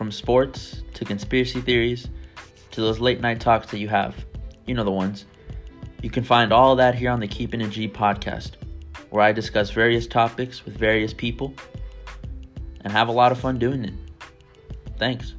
from sports to conspiracy theories to those late night talks that you have. You know the ones. You can find all that here on the Keepin' it G podcast, where I discuss various topics with various people and have a lot of fun doing it. Thanks.